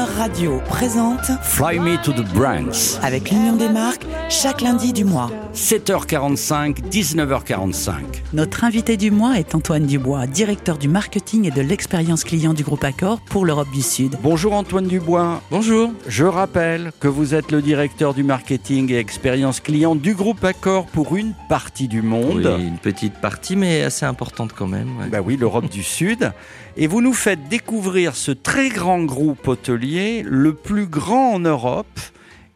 Radio présente Fly Me to the Brands. avec l'Union des marques chaque lundi du mois. 7h45, 19h45. Notre invité du mois est Antoine Dubois, directeur du marketing et de l'expérience client du groupe Accor pour l'Europe du Sud. Bonjour Antoine Dubois. Bonjour. Je rappelle que vous êtes le directeur du marketing et expérience client du groupe Accor pour une partie du monde. Oui, une petite partie, mais assez importante quand même. ouais. Bah oui, l'Europe du Sud. Et vous nous faites découvrir ce très grand groupe hôtelier, le plus grand en Europe,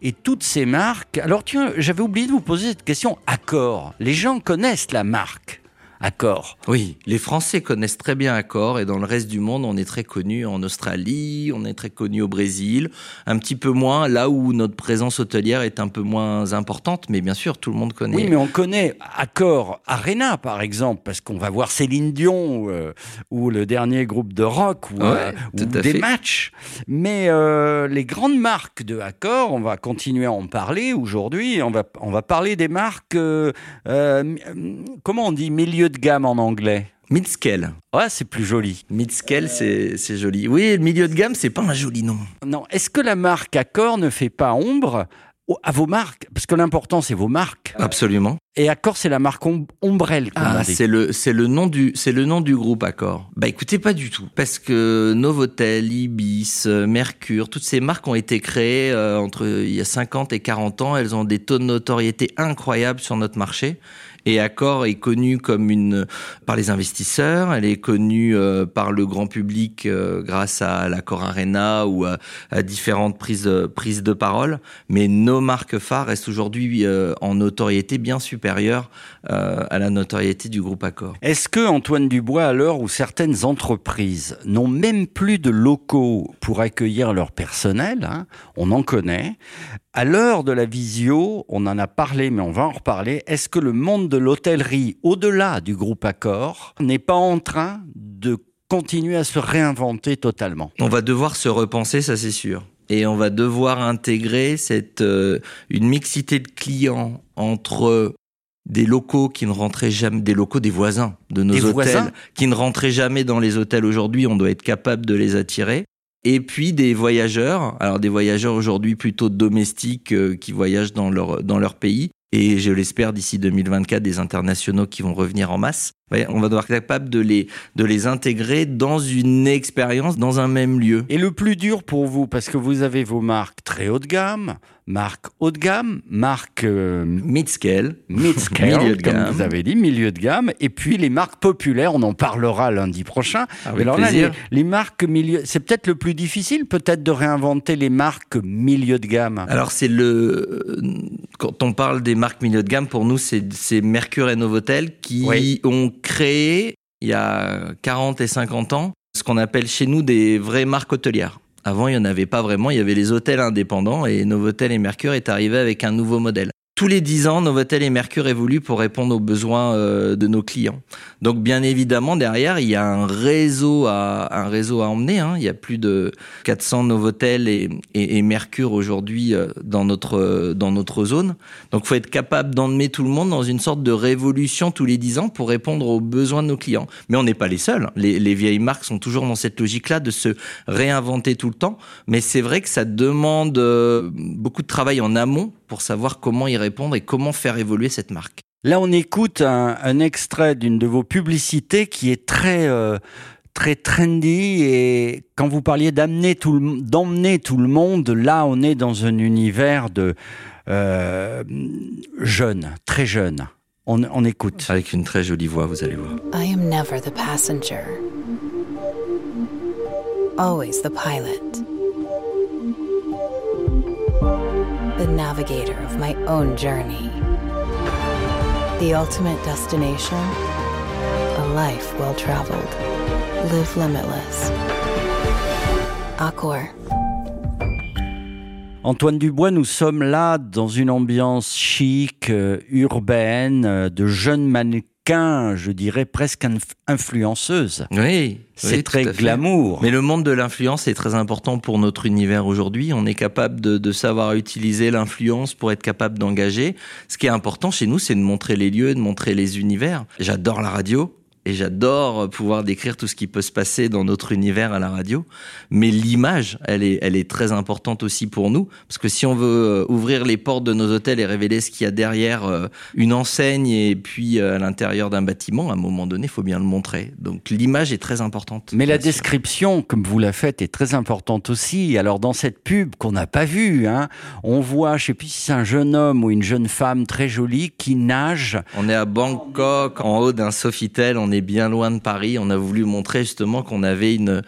et toutes ces marques. Alors tiens, j'avais oublié de vous poser cette question. Accor, les gens connaissent la marque Accor. Oui, les Français connaissent très bien Accor et dans le reste du monde, on est très connu en Australie, on est très connu au Brésil, un petit peu moins là où notre présence hôtelière est un peu moins importante, mais bien sûr, tout le monde connaît. Oui, mais on connaît Accor Arena, par exemple, parce qu'on va voir Céline Dion euh, ou le dernier groupe de rock ou, Ouais, euh, ou des fait. matchs. Mais euh, les grandes marques de Accor, on va continuer à en parler aujourd'hui. On va, on va parler des marques, comment on dit, milieu de gamme en anglais Mid-scale. Ouais, c'est plus joli. Mid-scale, c'est c'est joli. Oui, le milieu de gamme, c'est pas un joli nom. Non, est-ce que la marque Accor ne fait pas ombre à vos marques? Parce que l'important, c'est vos marques. Absolument. Et Accor, c'est la marque om- ombrelle. Ah, c'est le c'est le nom du c'est le nom du groupe Accor. Bah écoutez pas du tout parce que Novotel, Ibis, Mercure, toutes ces marques ont été créées euh, entre il y a 50 et 40 ans, elles ont des taux de notoriété incroyables sur notre marché. Et Accor est connu comme une par les investisseurs, elle est connue euh, par le grand public euh, grâce à l'Accor Arena ou à, à différentes prises de, prises de parole. Mais nos marques phares restent aujourd'hui en notoriété bien euh, à la notoriété du groupe Accor. Est-ce que, Antoine Dubois, à l'heure où certaines entreprises n'ont même plus de locaux pour accueillir leur personnel, hein, on en connaît, à l'heure de la visio, on en a parlé, mais on va en reparler, est-ce que le monde de l'hôtellerie, au-delà du groupe Accor, n'est pas en train de continuer à se réinventer totalement? On va devoir se repenser, ça c'est sûr. Et on va devoir intégrer cette euh, une mixité de clients entre des locaux qui ne rentraient jamais, des locaux des voisins de nos Des hôtels, voisins qui ne rentraient jamais dans les hôtels aujourd'hui. On doit être capable de les attirer. Et puis des voyageurs, alors des voyageurs aujourd'hui plutôt domestiques euh, qui voyagent dans leur dans leur pays. Et je l'espère d'ici 2024 des internationaux qui vont revenir en masse. On va devoir être capable de les de les intégrer dans une expérience dans un même lieu. Et le plus dur pour vous, parce que vous avez vos marques très haut de gamme, marques haut de gamme, marques euh, Mid-scale. mid-scale, Milieu de comme gamme. vous avez dit, milieu de gamme, et puis les marques populaires, on en parlera lundi prochain. Avec Mais alors là, les, les marques milieu, c'est peut-être le plus difficile, peut-être de réinventer les marques milieu de gamme. Alors c'est le quand on parle des marques milieu de gamme pour nous c'est c'est Mercure et Novotel qui Oui. ont créé il y a 40 et 50 ans ce qu'on appelle chez nous des vraies marques hôtelières. Avant, il n'y en avait pas vraiment, il y avait les hôtels indépendants et Novotel et Mercure est arrivé avec un nouveau modèle. Tous les 10 ans, Novotel et Mercure évoluent pour répondre aux besoins euh, de nos clients. Donc bien évidemment, derrière, il y a un réseau à, un réseau à emmener. Hein. Il y a plus de 400 Novotel et, et, et Mercure aujourd'hui euh, dans notre, dans notre zone. Donc faut être capable d'emmener tout le monde dans une sorte de révolution tous les 10 ans pour répondre aux besoins de nos clients. Mais on n'est pas les seuls. Les, les vieilles marques sont toujours dans cette logique-là de se réinventer tout le temps. Mais c'est vrai que ça demande euh, beaucoup de travail en amont pour savoir comment y répondre et comment faire évoluer cette marque. Là, on écoute un, un extrait d'une de vos publicités qui est très euh, très trendy et quand vous parliez d'amener tout le, d'emmener tout le monde, là, on est dans un univers de euh, jeune, très jeune. On, on écoute. Avec une très jolie voix, vous allez voir. I am never the passenger, always the pilot, the navigator of my own journey. The ultimate destination, a life well traveled. Live limitless. Accor. Antoine Dubois, nous sommes là dans une ambiance chic, euh, urbaine, euh, de jeunes mannequins, je dirais presque inf- influenceuses. Oui, C'est oui, très glamour. Mais le monde de l'influence est très important pour notre univers aujourd'hui. On est capable de, de savoir utiliser l'influence pour être capable d'engager. Ce qui est important chez nous, c'est de montrer les lieux, de montrer les univers. J'adore la radio. Et j'adore pouvoir décrire tout ce qui peut se passer dans notre univers à la radio. Mais l'image, elle est, elle est très importante aussi pour nous, parce que si on veut euh, ouvrir les portes de nos hôtels et révéler ce qu'il y a derrière euh, une enseigne et puis euh, à l'intérieur d'un bâtiment, à un moment donné, il faut bien le montrer. Donc l'image est très importante. Mais la description, comme vous la faites, est très importante aussi. Alors dans cette pub qu'on n'a pas vue, hein, on voit, je sais plus si c'est un jeune homme ou une jeune femme très jolie qui nage. On est à Bangkok, en haut d'un Sofitel, on est bien loin de Paris. On a voulu montrer justement qu'on avait une,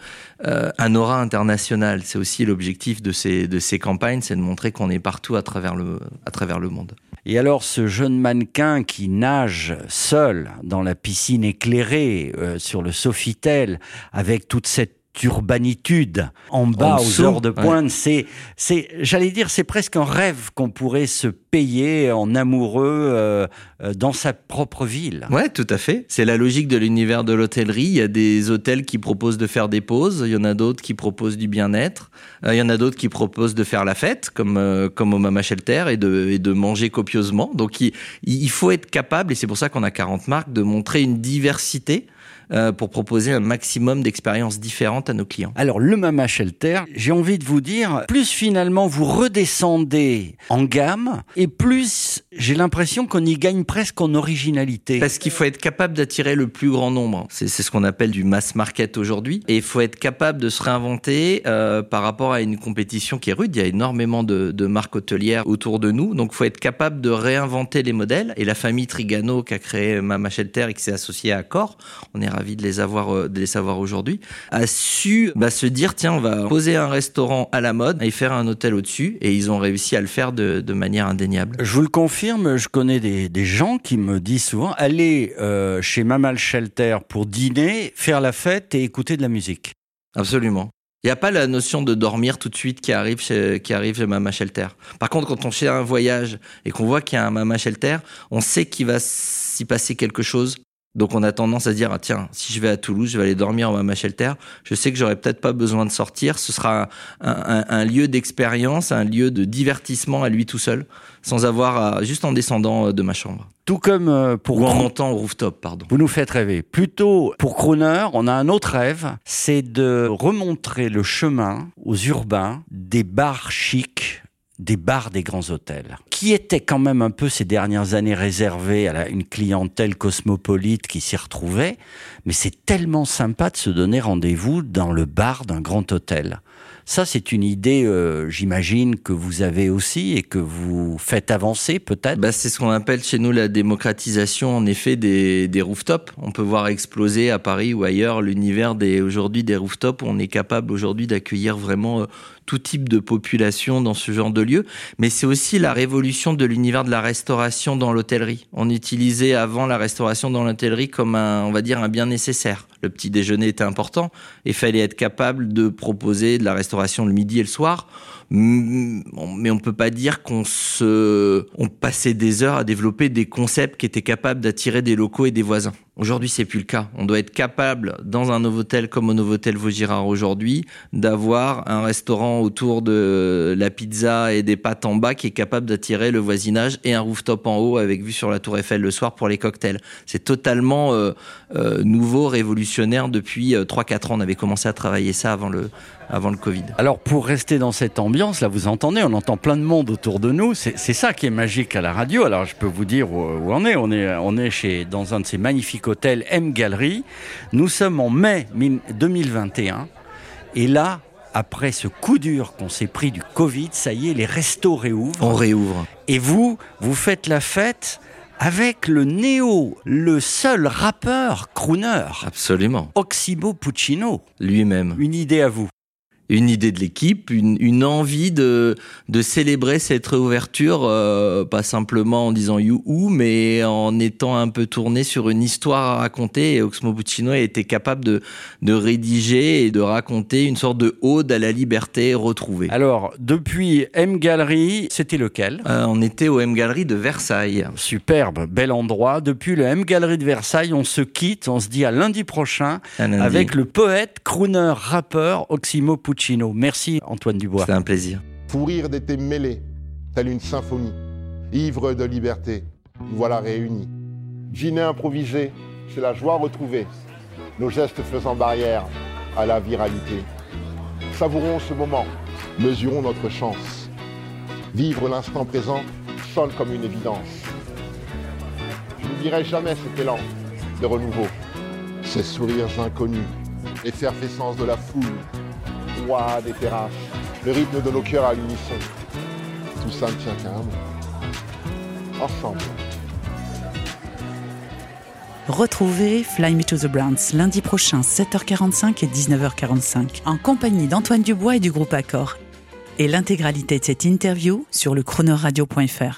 euh, un aura international. C'est aussi l'objectif de ces, de ces campagnes, c'est de montrer qu'on est partout à travers, le, à travers le monde. Et alors ce jeune mannequin qui nage seul dans la piscine éclairée euh, sur le Sofitel avec toute cette urbanitude en bas aux heures de pointe. C'est, c'est, j'allais dire, c'est presque un rêve qu'on pourrait se payer en amoureux euh, euh, dans sa propre ville. Ouais, tout à fait. C'est la logique de l'univers de l'hôtellerie. Il y a des hôtels qui proposent de faire des pauses. Il y en a d'autres qui proposent du bien-être. Euh, il y en a d'autres qui proposent de faire la fête, comme comme au Mama Shelter, et de et de manger copieusement. Donc il, il faut être capable, et c'est pour ça qu'on a 40 marques, de montrer une diversité euh, pour proposer un maximum d'expériences différentes à nos clients. Alors le Mama Shelter, j'ai envie de vous dire, plus finalement vous redescendez en gamme et plus j'ai l'impression qu'on y gagne presque en originalité. Parce qu'il faut être capable d'attirer le plus grand nombre. C'est ce qu'on appelle du mass market aujourd'hui. Et il faut être capable de se réinventer euh, par rapport à une compétition qui est rude. Il y a énormément de, de marques hôtelières autour de nous. Donc il faut être capable de réinventer les modèles. Et la famille Trigano qui a créé Mama Shelter et qui s'est associée à Accor, on est ravi de les avoir, euh, de les savoir aujourd'hui, a su bah, se dire tiens, on va poser un restaurant à la mode et faire un hôtel au-dessus. Et ils ont réussi à le faire de, de, manière indéniable. Je vous le confirme, je connais des, des gens qui me disent souvent aller euh, chez Mamal Shelter pour dîner, faire la fête et écouter de la musique. Absolument. Il n'y a pas la notion de dormir tout de suite qui arrive chez, qui arrive chez Mama Shelter. Par contre, quand on fait un voyage et qu'on voit qu'il y a un Mama Shelter, on sait qu'il va s'y passer quelque chose donc on a tendance à dire ah, tiens si je vais à Toulouse je vais aller dormir à ma shelter. Je sais que j'aurai peut-être pas besoin de sortir. Ce sera un, un, un lieu d'expérience un lieu de divertissement à lui tout seul sans avoir à, juste en descendant euh, de ma chambre. Tout comme euh, pour ou en montant au rooftop pardon. Vous nous faites rêver. Plutôt pour Crooner on a un autre rêve c'est de remontrer le chemin aux urbains des bars chics des bars des grands hôtels, qui étaient quand même un peu ces dernières années réservés à une clientèle cosmopolite qui s'y retrouvait, mais c'est tellement sympa de se donner rendez-vous dans le bar d'un grand hôtel. Ça, c'est une idée, euh, j'imagine, que vous avez aussi et que vous faites avancer peut-être? Bah, C'est ce qu'on appelle chez nous la démocratisation, en effet, des, des rooftops. On peut voir exploser à Paris ou ailleurs l'univers des aujourd'hui des rooftops. Où on est capable aujourd'hui d'accueillir vraiment euh, tout type de population dans ce genre de lieu. Mais c'est aussi la révolution de l'univers de la restauration dans l'hôtellerie. On utilisait avant la restauration dans l'hôtellerie comme un, on va dire, un bien nécessaire. Le petit déjeuner était important et fallait être capable de proposer de la restauration le midi et le soir mais on peut pas dire qu'on se, on passait des heures à développer des concepts qui étaient capables d'attirer des locaux et des voisins. Aujourd'hui, c'est plus le cas. On doit être capable, dans un Novotel comme au Novotel Vaugirard aujourd'hui, d'avoir un restaurant autour de la pizza et des pâtes en bas qui est capable d'attirer le voisinage et un rooftop en haut avec vue sur la Tour Eiffel le soir pour les cocktails. C'est totalement euh, euh, nouveau, révolutionnaire depuis euh, 3-4 ans. On avait commencé à travailler ça avant le, avant le Covid. Alors pour rester dans cette ambiance, là vous entendez, on entend plein de monde autour de nous. C'est ça qui est magique à la radio. Alors je peux vous dire où, où on est. On est, on est chez dans un de ces magnifiques hôtels M Gallery. Nous sommes en mai 2021 et là. Après ce coup dur qu'on s'est pris du Covid, ça y est, les restos réouvrent. On réouvre. Et vous, vous faites la fête avec le néo, le seul rappeur crooner. Absolument. Oximo Puccino. Lui-même. Une idée à vous une idée de l'équipe, une, une, envie de, de célébrer cette réouverture, euh, pas simplement en disant youhou, mais en étant un peu tourné sur une histoire à raconter. Et Oxmo Puccino a été capable de, de rédiger et de raconter une sorte de ode à la liberté retrouvée. Alors, depuis M Gallery, c'était lequel? Euh, On était au M Gallery de Versailles. Superbe, bel endroit. Depuis le M Gallery de Versailles, on se quitte, on se dit à lundi prochain lundi. avec le poète, crooner, rappeur Oximo Puccino. Merci Antoine Dubois. C'était un plaisir. Fou rire d'été mêlé, telle une symphonie, ivre de liberté, nous voilà réunis. Dîner improvisé, c'est la joie retrouvée, nos gestes faisant barrière à la viralité. Savourons ce moment, mesurons notre chance. Vivre l'instant présent sonne comme une évidence. Je n'oublierai jamais cet élan de renouveau, ces sourires inconnus, l'effervescence de la foule, des terrasses, le rythme de nos cœurs à l'unisson. Tout ça tient qu'à un. Ensemble. Retrouvez Fly Me to the Browns lundi prochain 7h45 et 19h45 en compagnie d'Antoine Dubois et du groupe Accor. Et l'intégralité de cette interview sur le chronoradio.fr.